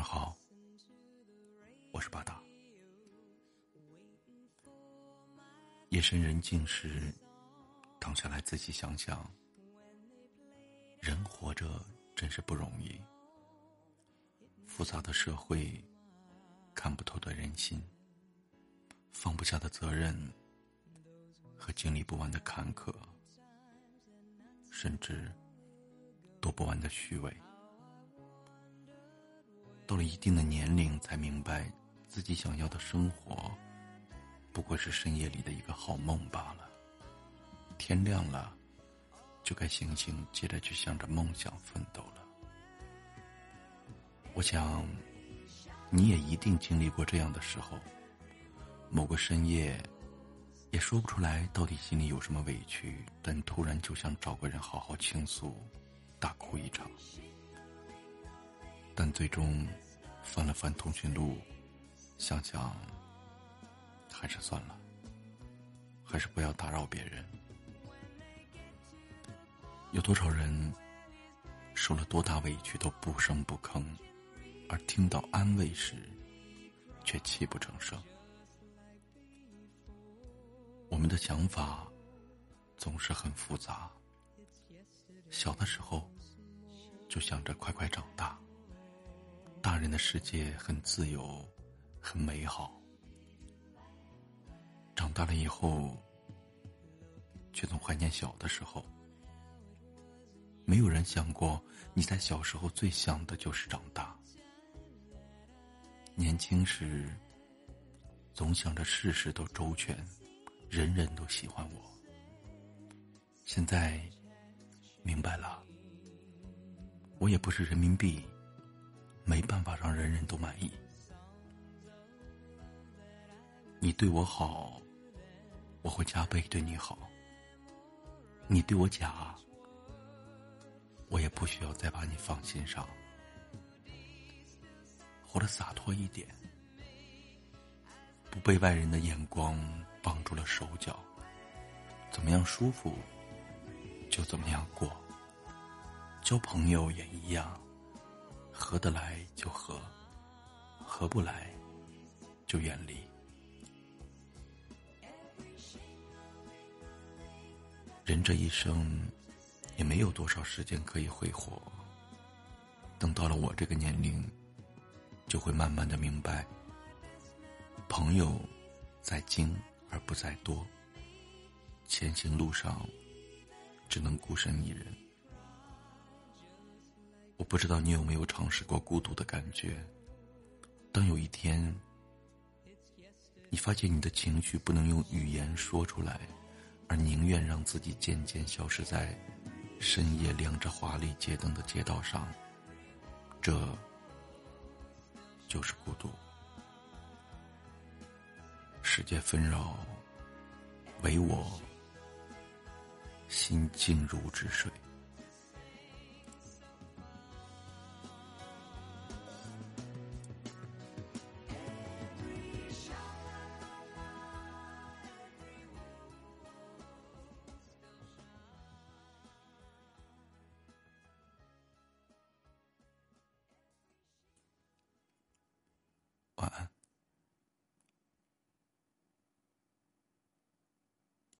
你好，我是八大。夜深人静时，躺下来仔细想想，人活着真是不容易。复杂的社会，看不透的人心，放不下的责任和经历不完的坎坷，甚至躲不完的虚伪。到了一定的年龄，才明白自己想要的生活，不过是深夜里的一个好梦罢了。天亮了，就该醒醒，接着去向着梦想奋斗了。我想，你也一定经历过这样的时候。某个深夜，也说不出来到底心里有什么委屈，但突然就想找个人好好倾诉，大哭一场。但最终，翻了翻通讯录，想想，还是算了，还是不要打扰别人。有多少人受了多大委屈都不声不吭，而听到安慰时，却泣不成声。我们的想法总是很复杂。小的时候，就想着快快长大。大人的世界很自由，很美好。长大了以后，却总怀念小的时候。没有人想过，你在小时候最想的就是长大。年轻时，总想着事事都周全，人人都喜欢我。现在，明白了，我也不是人民币。没办法让人人都满意。你对我好，我会加倍对你好。你对我假，我也不需要再把你放心上。活得洒脱一点，不被外人的眼光绑住了手脚，怎么样舒服就怎么样过。交朋友也一样。合得来就合，合不来就远离。人这一生也没有多少时间可以挥霍。等到了我这个年龄，就会慢慢的明白，朋友在精而不在多。前行路上，只能孤身一人。我不知道你有没有尝试过孤独的感觉。当有一天，你发现你的情绪不能用语言说出来，而宁愿让自己渐渐消失在深夜亮着华丽街灯的街道上，这就是孤独。世界纷扰，唯我心静如止水。晚安。